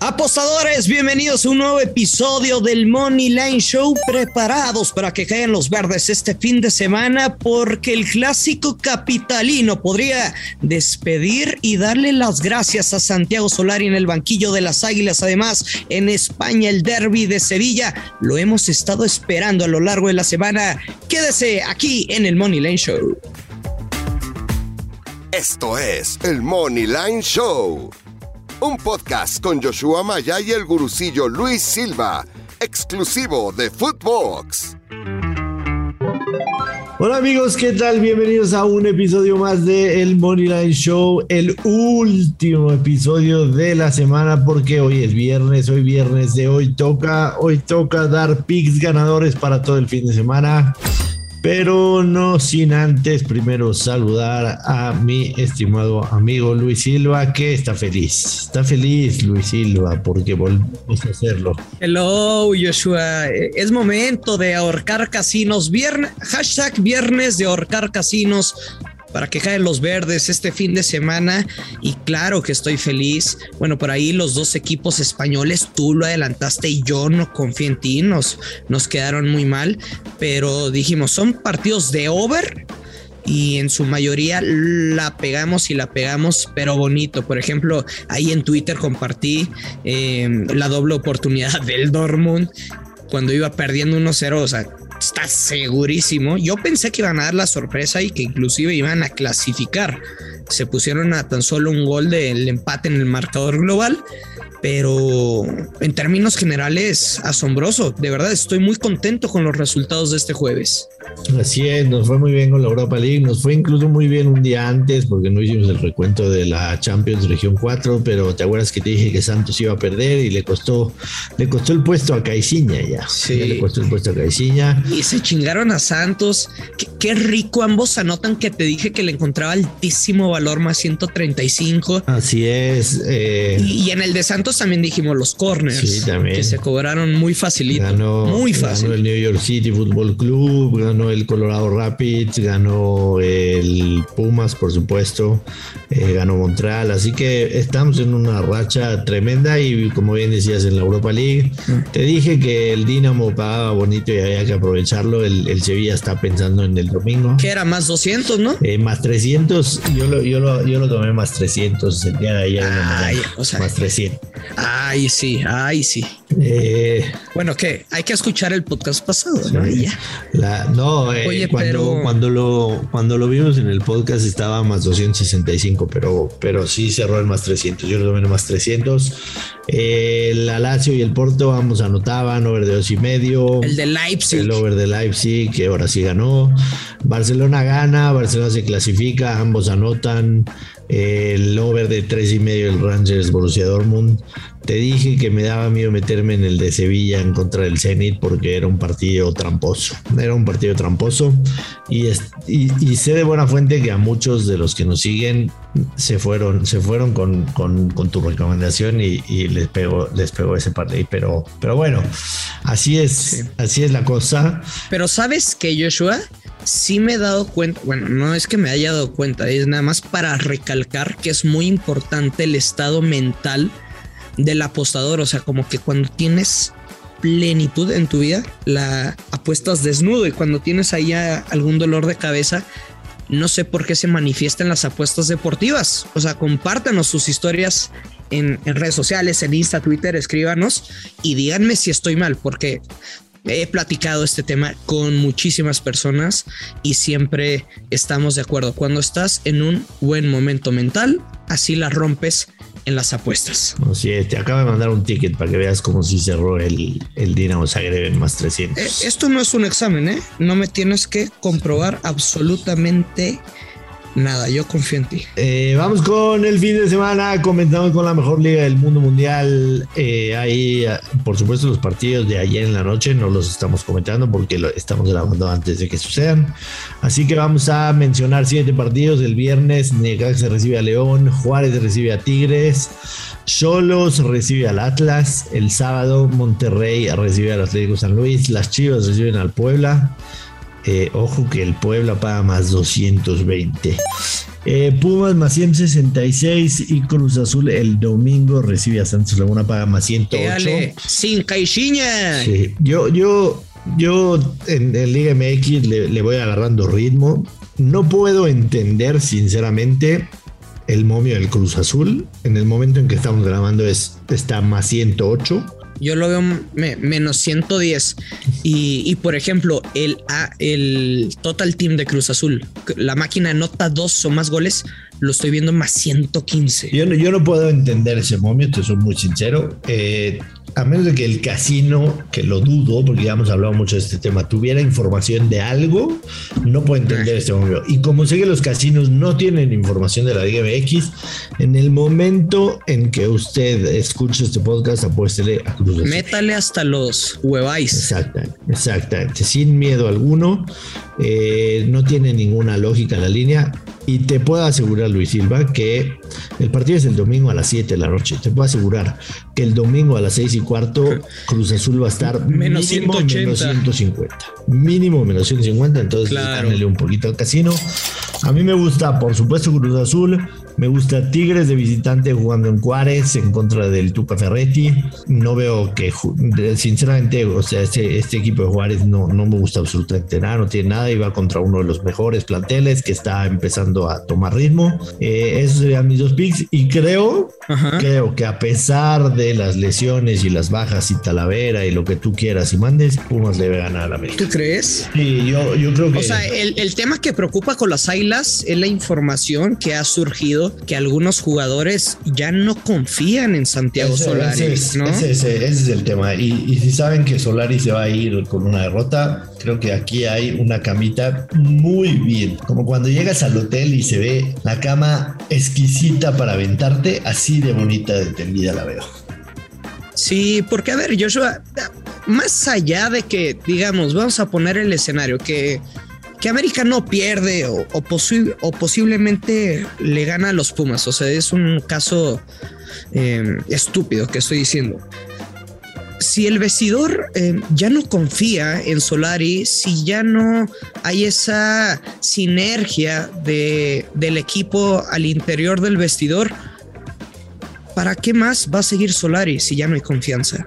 Apostadores, bienvenidos a un nuevo episodio del Money Line Show, preparados para que caigan los verdes este fin de semana porque el clásico capitalino podría despedir y darle las gracias a Santiago Solari en el banquillo de las Águilas. Además, en España el derby de Sevilla lo hemos estado esperando a lo largo de la semana. Quédese aquí en el Money Line Show. Esto es el Money Line Show un podcast con Joshua Maya y el gurucillo Luis Silva, exclusivo de Footbox. Hola amigos, ¿qué tal? Bienvenidos a un episodio más de El Moneyline Show, el último episodio de la semana porque hoy es viernes, hoy viernes de hoy toca, hoy toca dar picks ganadores para todo el fin de semana. Pero no sin antes primero saludar a mi estimado amigo Luis Silva, que está feliz. Está feliz Luis Silva porque volvemos a hacerlo. Hello Joshua, es momento de ahorcar casinos. Viernes, hashtag viernes de ahorcar casinos para que caen los verdes este fin de semana y claro que estoy feliz. Bueno, por ahí los dos equipos españoles, tú lo adelantaste y yo no confío en ti, nos, nos quedaron muy mal, pero dijimos, son partidos de over y en su mayoría la pegamos y la pegamos, pero bonito. Por ejemplo, ahí en Twitter compartí eh, la doble oportunidad del Dortmund cuando iba perdiendo 1-0, o sea, está segurísimo. Yo pensé que iban a dar la sorpresa y que inclusive iban a clasificar. Se pusieron a tan solo un gol del empate en el marcador global pero en términos generales asombroso. De verdad estoy muy contento con los resultados de este jueves. Así es, nos fue muy bien con la Europa League, nos fue incluso muy bien un día antes porque no hicimos el recuento de la Champions Región 4, pero te acuerdas que te dije que Santos iba a perder y le costó le costó el puesto a Caiciña ya. Sí. le costó el puesto a Caiciña. Y se chingaron a Santos. Qué, rico ambos anotan que te dije que le encontraba altísimo valor más 135. Así es. Eh, y en el de Santos también dijimos los corners. Que se cobraron muy facilito. Ganó, muy fácil. Ganó el New York City Football Club, ganó el Colorado Rapids, ganó el Pumas, por supuesto, eh, ganó Montreal. Así que estamos en una racha tremenda y como bien decías en la Europa League, mm. te dije que el Dinamo pagaba bonito y había que aprovecharlo. El, Sevilla está pensando en el domingo. Que era más 200, ¿no? Eh, más 300. Yo lo, yo, lo, yo lo tomé más 300 el día de ayer. o sea, más 300. Ay, sí, ay, sí. Eh, bueno, ¿qué? Hay que escuchar el podcast pasado, ¿no? no, eh, cuando, cuando, lo, cuando lo vimos en el podcast estaba más 265, pero, pero sí cerró el más 300. Yo lo tomé en más 300. el Lazio y el Porto ambos anotaban over de dos y medio. El de Leipzig. El over de Leipzig, que ahora sí ganó. Barcelona gana, Barcelona se clasifica, ambos anotan el over de tres y medio el Rangers Borussia Dortmund. Te dije que me daba miedo meterme en el de Sevilla en contra del Zenit porque era un partido tramposo. Era un partido tramposo y, y, sé de buena fuente que a muchos de los que nos siguen se fueron, se fueron con, con, tu recomendación y, les pegó, les pegó ese partido. Pero, pero bueno, así es, así es la cosa. Pero sabes que Joshua, sí me he dado cuenta, bueno, no es que me haya dado cuenta, es nada más para recalcar que es muy importante el estado mental del apostador, o sea, como que cuando tienes plenitud en tu vida, la apuestas desnudo y cuando tienes ahí algún dolor de cabeza, no sé por qué se manifiesta en las apuestas deportivas. O sea, compártanos sus historias en, en, redes sociales, en Insta, Twitter, escríbanos y díganme si estoy mal, porque he platicado este tema con muchísimas personas y siempre estamos de acuerdo. Cuando estás en un buen momento mental, así la rompes en las apuestas. Así es, te acabo de mandar un ticket para que veas cómo si cerró el, el Dinamo Zagreb en más 300. Eh, esto no es un examen, ¿eh? No me tienes que comprobar absolutamente nada, yo confío en ti. Eh, vamos con el fin de semana, comenzamos con la mejor liga del mundo mundial. Eh, ahí, por supuesto, los partidos de ayer en la noche no los estamos comentando porque lo estamos grabando antes de que sucedan. Así que vamos a mencionar siete partidos. El viernes, se recibe a León, Juárez recibe a Tigres. Cholos recibe al Atlas, el sábado Monterrey recibe al Atlético San Luis, las Chivas reciben al Puebla, Eh, ojo que el Puebla paga más 220. Eh, Pumas más 166 y Cruz Azul el domingo recibe a Santos Laguna paga más 108. sin caixinha. Sí. Yo, yo, yo en, el Liga MX le, le voy agarrando ritmo. No puedo entender, sinceramente, el momio del Cruz Azul. En el momento en que estamos grabando es, está más 108 yo lo veo menos 110. Y, y, por ejemplo, el, el total team de Cruz Azul, la máquina anota dos o más goles, lo estoy viendo más 115. Yo no, yo no puedo entender ese momio, te soy muy sincero. Eh, a menos de que el casino, que lo dudo, porque ya hemos hablado mucho de este tema, tuviera información de algo, no puedo entender este momento. Y como sé que los casinos no tienen información de la Liga MX, en el momento en que usted escuche este podcast, apuéstele a Cruz. Métale hasta los hueváis. Exactamente, exactamente, sin miedo alguno. Eh, no tiene ninguna lógica la línea. Y te puedo asegurar, Luis Silva, que el partido es el domingo a las 7 de la noche. Te puedo asegurar que el domingo a las 6 y cuarto Cruz Azul va a estar menos mínimo 180. menos 150. Mínimo menos 150. Entonces, Claro. un poquito al casino. A mí me gusta, por supuesto, Cruz Azul. Me gusta Tigres de visitante jugando en Juárez en contra del Tuca Ferretti. No veo que, sinceramente, o sea, este, este equipo de Juárez no, no me gusta absolutamente nada, no tiene nada y va contra uno de los mejores planteles que está empezando a tomar ritmo. Eh, esos serían mis dos picks y creo, Ajá. creo que a pesar de las lesiones y las bajas y Talavera y lo que tú quieras y mandes, Pumas le debe ganar a la América. ¿Tú crees? Sí, yo, yo creo que... O sea, el, el tema que preocupa con las Águilas es la información que ha surgido que algunos jugadores ya no confían en Santiago Ese- Solari, ese es, ¿no? ese- ese- ese es el tema. Y, y si saben que Solari se va a ir con una derrota, creo que aquí hay una camita muy bien. Como cuando llegas al hotel y se ve la cama exquisita para aventarte, así de bonita de tendida la veo. Sí, porque a ver, Joshua, más allá de que, digamos, vamos a poner el escenario, que, que América no pierde o, o, posi- o posiblemente le gana a los Pumas, o sea, es un caso eh, estúpido que estoy diciendo. Si el vestidor eh, ya no confía en Solari, si ya no hay esa sinergia de, del equipo al interior del vestidor, ¿para qué más va a seguir Solari si ya no hay confianza?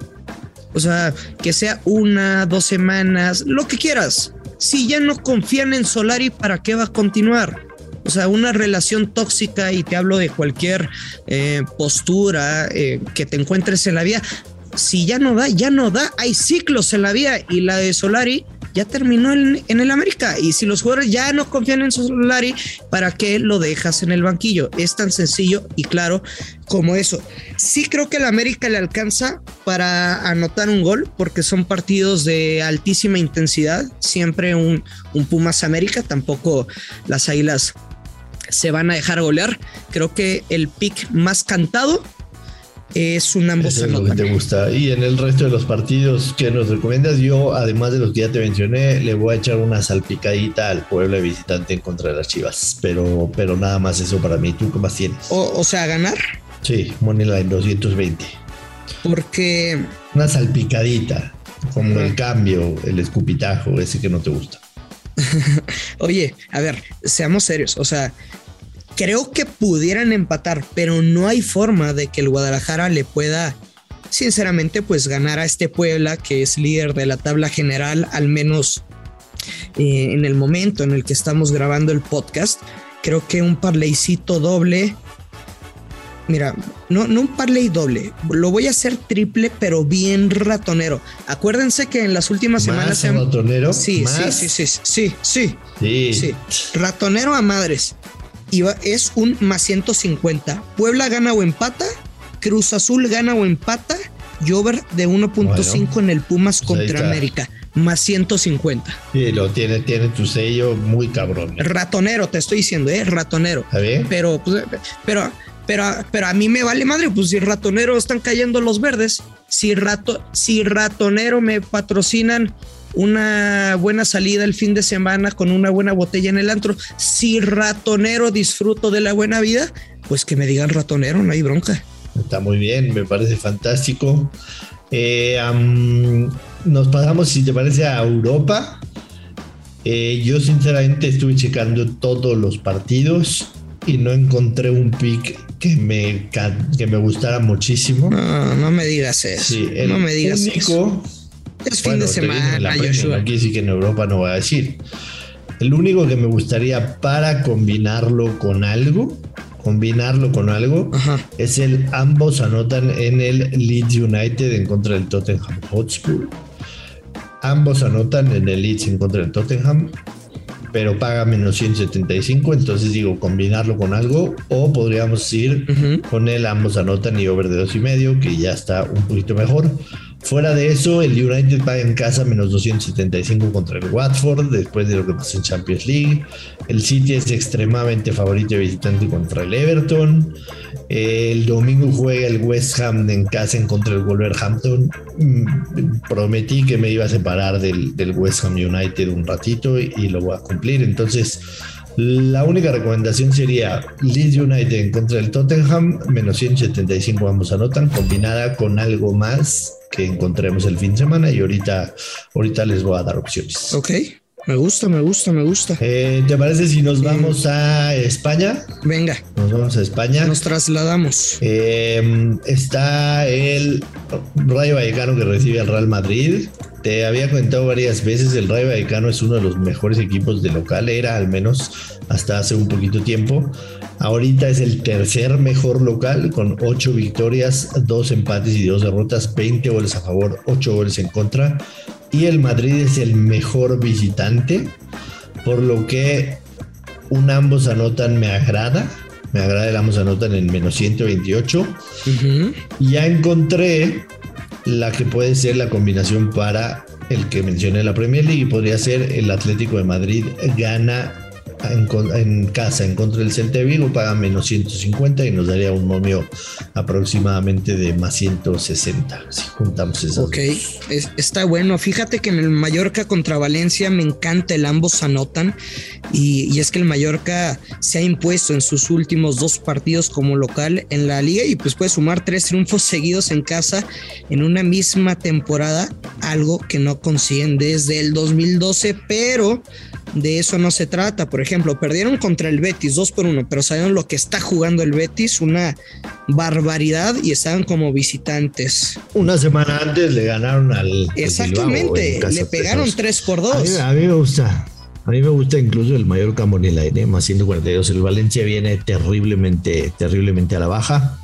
O sea, que sea una, dos semanas, lo que quieras. Si ya no confían en Solari, ¿para qué va a continuar? O sea, una relación tóxica, y te hablo de cualquier eh, postura eh, que te encuentres en la vida. Si ya no da, ya no da. Hay ciclos en la vida y la de Solari ya terminó en, el América. Y si los jugadores ya no confían en Solari, ¿para qué lo dejas en el banquillo? Es tan sencillo y claro como eso. Sí creo que el América le alcanza para anotar un gol porque son partidos de altísima intensidad. Siempre un, un Pumas América, tampoco las Águilas se van a dejar golear. Creo que el pick más cantado es un ambos Eso es lo que te gusta. Y en el resto de los partidos que nos recomiendas, yo, además de los que ya te mencioné, le voy a echar una salpicadita al pueblo de visitante en contra de las Chivas. Pero, pero nada más eso para mí. ¿Tú qué más tienes? O, o sea, ganar Sí, Moneyline 220. porque Una salpicadita, como el cambio, el escupitajo, ese que no te gusta. Oye, a ver, seamos serios. O sea, creo que pudieran empatar, pero no hay forma de que el Guadalajara le pueda, sinceramente, pues ganar a este Puebla, que es líder de la tabla general, al menos eh, en el momento en el que estamos grabando el podcast. Creo que un parleycito doble. Mira, no, no un parley doble, lo voy a hacer triple, pero bien ratonero. Acuérdense que en las últimas semanas ¿Más se han- ratonero? Sí, sí, ¿Más? sí, sí, sí, sí, Sí. sí. Ratonero a madres. Y va- es un más 150. Puebla gana o empata. Cruz Azul gana o empata. Y over de 1.5 en el Pumas Pues contra. América. Más 150. Sí, lo tiene, tiene tu sello muy cabrón. ¿eh? Ratonero, te estoy diciendo, ¿eh? Ratonero. ¿Está bien? Pero, pues, pero, pero, pero a mí me vale madre, pues si ratonero están cayendo los verdes, si rato, si ratonero me patrocinan una buena salida el fin de semana con una buena botella en el antro, si ratonero disfruto de la buena vida, pues que me digan ratonero, no hay bronca. Está muy bien, me parece fantástico. Eh, nos pasamos, si te parece, a Europa. Eh, yo sinceramente estuve checando todos los partidos y no encontré un pick que me, que me gustara muchísimo. No, no me digas eso. no me digas eso. Es fin de semana, Joshua. Aquí sí que en Europa no voy a decir. El único que me gustaría para combinarlo con algo, combinarlo con algo, es el ambos anotan en el Leeds United en contra del Tottenham Hotspur. Ambos anotan en el Leeds en contra del Tottenham pero paga menos 175, entonces digo combinarlo con algo o podríamos ir con el ambos anotan y over de dos y medio, que ya está un poquito mejor. Fuera de eso, el United paga en casa menos 275 contra el Watford después de lo que pasó en Champions League. El City es extremadamente favorito visitante contra el Everton. El domingo juega el West Ham en casa en contra el Wolverhampton. Mm, prometí que me iba a separar del, West Ham United un ratito y, y lo voy a cumplir. Entonces, la única recomendación sería Leeds United en contra del Tottenham, menos 175 ambos anotan, combinada con algo más que encontremos el fin de semana y ahorita, ahorita les voy a dar opciones. Ok, me gusta, me gusta, me gusta. Eh, ¿Te parece si nos vamos a España? Venga. Nos vamos a España. Nos trasladamos. Eh, está el Rayo Vallecano que recibe al Real Madrid. Te había comentado varias veces, el Rayo Vallecano es uno de los mejores equipos de local, era al menos hasta hace un poquito tiempo. Ahorita es el tercer mejor local con 8 victorias, 2 empates y 2 derrotas, 20 goles a favor, 8 goles en contra. Y el Madrid es el mejor visitante, por lo que un ambos anotan me agrada. Me agrada el ambos anotan en menos 128. Ya encontré la que puede ser la combinación para el que mencioné la Premier League y podría ser el Atlético de Madrid gana en, casa en contra del Celta de Vigo paga menos 150 y nos daría un momio aproximadamente de más 160 si juntamos esas Ok, está bueno. Fíjate que en el Mallorca contra Valencia me encanta el ambos anotan y, y, es que el Mallorca se ha impuesto en sus últimos dos partidos como local en la liga y pues puede sumar tres triunfos seguidos en casa en una misma temporada, algo que no consiguen desde el 2012, pero de eso no se trata. Por ejemplo, perdieron contra el Betis 2 por 1, pero sabieron lo que está jugando el Betis, una barbaridad y estaban como visitantes. Una semana antes le ganaron al. Exactamente, le pegaron 3 por 2. A mí, me gusta. A mí me gusta incluso el mayor Moneyline, más 142. El Valencia viene terriblemente, terriblemente a la baja.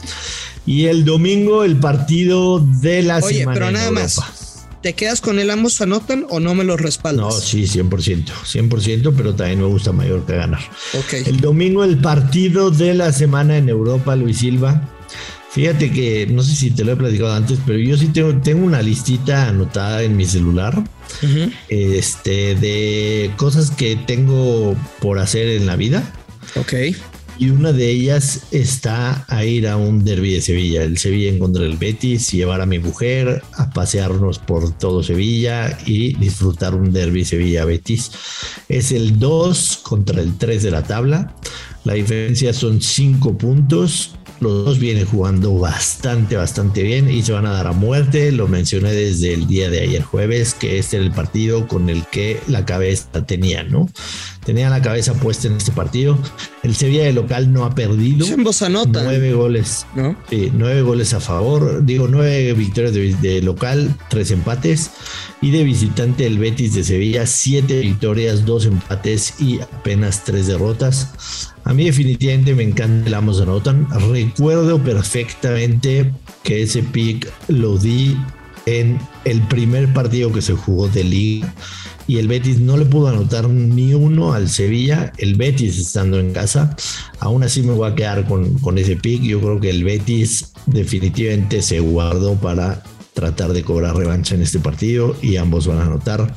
Y el domingo el partido de la Oye, semana. pero nada más ¿Te quedas con el ambos anotan o no me lo respaldas? No, sí, 100%, 100%, pero también me gusta Mallorca ganar. Okay. El domingo el partido de la semana en Europa, Luis Silva. Fíjate que, no sé si te lo he platicado antes, pero yo sí tengo, tengo una listita anotada en mi celular este, de cosas que tengo por hacer en la vida. Ok y una de ellas está a ir a un derby de Sevilla, el Sevilla en contra del Betis, llevar a mi mujer a pasearnos por todo Sevilla y disfrutar un derby Sevilla-Betis. Es el 2 contra el 3 de la tabla. La diferencia son 5 puntos. Los dos vienen jugando bastante, bastante bien y se van a dar a muerte. Lo mencioné desde el día de ayer jueves, que este era el partido con el que la cabeza tenía, ¿no? Tenía la cabeza puesta en este partido. El Sevilla de local no ha perdido. Anotan. Nueve goles. ¿No? Sí, nueve goles a favor. Digo, nueve victorias de, local, tres empates. Y de visitante el Betis de Sevilla, siete victorias, dos empates y apenas tres derrotas. A mí definitivamente me encanta el ambos anotan. Recuerdo perfectamente que ese pick lo di en el primer partido que se jugó de liga y el Betis no le pudo anotar ni uno al Sevilla, el Betis estando en casa. Aún así me voy a quedar con, con ese pick. Yo creo que el Betis definitivamente se guardó para tratar de cobrar revancha en este partido y ambos van a anotar.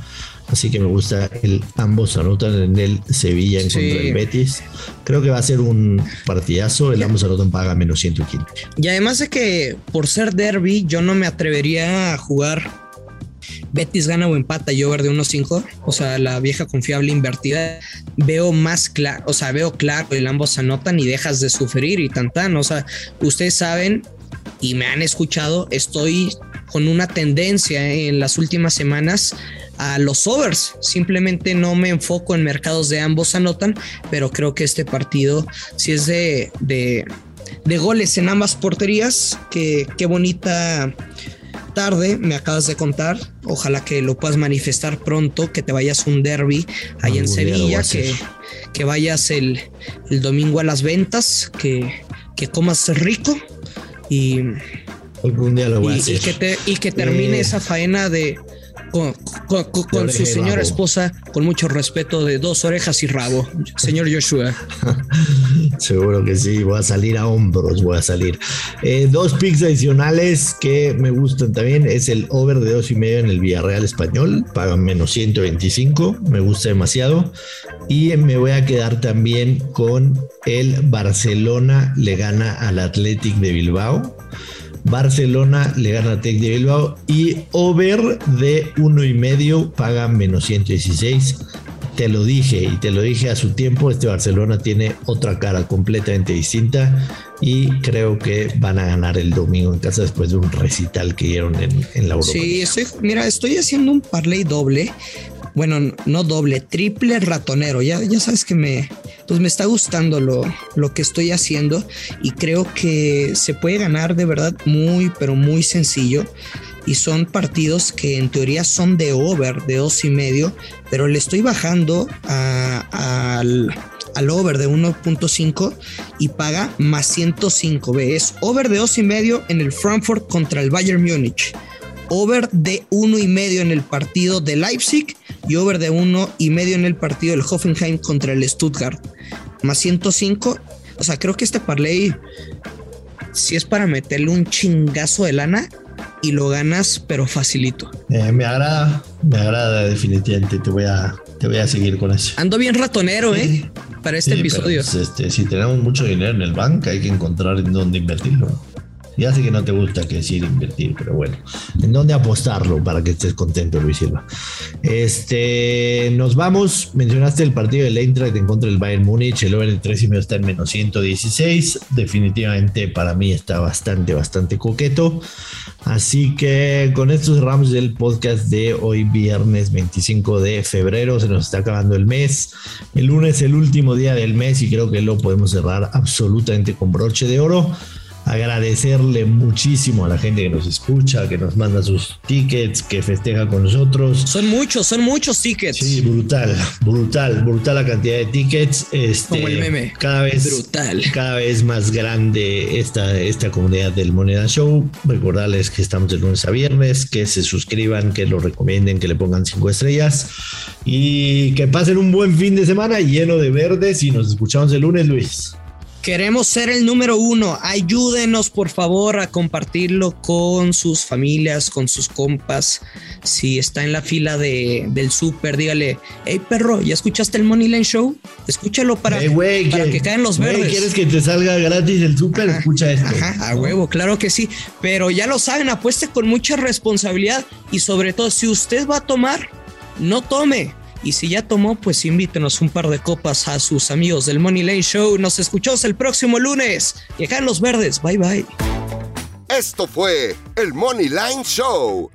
Así que me gusta el ambos anotan en el Sevilla en contra del Betis. Creo que va a ser un partidazo. El ambos anotan paga menos 115. Y además de que por ser derby, yo no me atrevería a jugar Betis gana o empata y over de 1.5, o sea, la vieja confiable invertida, veo más claro, o sea, veo claro, el ambos anotan y dejas de sufrir y tan tan, o sea, ustedes saben y me han escuchado, estoy con una tendencia en las últimas semanas a los overs. Simplemente no me enfoco en mercados de ambos anotan, pero creo que este partido, si es de, de, goles en ambas porterías, que qué bonita tarde me acabas de contar. Ojalá que lo puedas manifestar pronto, que te vayas un derby ahí en Sevilla, que, que, vayas el, el, domingo a las ventas, que, que comas rico y Algún día lo voy y, a hacer. Y que, termine eh, esa faena de con, su señora esposa, con mucho respeto de dos orejas y rabo, señor Joshua. Seguro que sí, voy a salir a hombros, voy a salir. Eh, dos picks adicionales que me gustan también es el over de dos y medio en el Villarreal español, pagan menos 125, me gusta demasiado. Y me voy a quedar también con el Barcelona le gana al Athletic de Bilbao Barcelona le gana a Tec de Bilbao y over de uno y medio paga menos 116. Te lo dije y te lo dije a su tiempo, este Barcelona tiene otra cara completamente distinta y creo que van a ganar el domingo en casa después de un recital que dieron en, la Europa. Sí, mira, estoy haciendo un parlay doble bueno, no doble, triple ratonero. Ya, ya sabes que me, pues me está gustando lo, lo que estoy haciendo y creo que se puede ganar de verdad muy, pero muy sencillo. Y son partidos que en teoría son de over, de dos y medio, pero le estoy bajando al, al over de 1.5 y paga más 105. Ve, es over de dos y medio en el Frankfurt contra el Bayern Múnich over de uno y medio en el partido de Leipzig y over de uno y medio en el partido del Hoffenheim contra el Stuttgart. Más 105. O sea, creo que este parlay si es para meterle un chingazo de lana y lo ganas, pero facilito. Eh, me agrada, me agrada definitivamente. Te voy a, te voy a seguir con eso. Ando bien ratonero, ¿eh? Para este episodio. Pues, este, si tenemos mucho dinero en el banco, hay que encontrar en dónde invertirlo. Ya sé que no te gusta que decir invertir, pero bueno, ¿en dónde apostarlo para que estés contento, Luis Silva? Este, nos vamos. Mencionaste el partido del Eintracht en contra del Bayern Múnich. El over de 3 y medio está en menos 116. Definitivamente para mí está bastante, bastante coqueto. Así que con esto cerramos el podcast de hoy, viernes 25 de febrero. Se nos está acabando el mes. El lunes es el último día del mes y creo que lo podemos cerrar absolutamente con broche de oro agradecerle muchísimo a la gente que nos escucha, que nos manda sus tickets, que festeja con nosotros. Son muchos, son muchos tickets. Sí, brutal, brutal, brutal la cantidad de tickets. Este, Como el meme. Cada vez, brutal. Cada vez más grande esta, esta comunidad del Moneda Show. Recordarles que estamos de lunes a viernes, que se suscriban, que lo recomienden, que le pongan cinco estrellas y que pasen un buen fin de semana lleno de verdes y nos escuchamos el lunes, Luis. Queremos ser el número uno. Ayúdenos, por favor, a compartirlo con sus familias, con sus compas. Si está en la fila de, del súper, dígale, hey perro, ¿ya escuchaste el Money Line Show? Escúchalo para, para que, caen los verdes. ¿Quieres que te salga gratis el súper? Escucha esto. Ajá, a huevo, claro que sí. Pero ya lo saben, apueste con mucha responsabilidad y sobre todo, si usted va a tomar, no tome y si ya tomó, pues invítenos un par de copas a sus amigos del Money Lane Show. Nos escuchamos el próximo lunes. Que los verdes. Bye bye. Esto fue el Money Line Show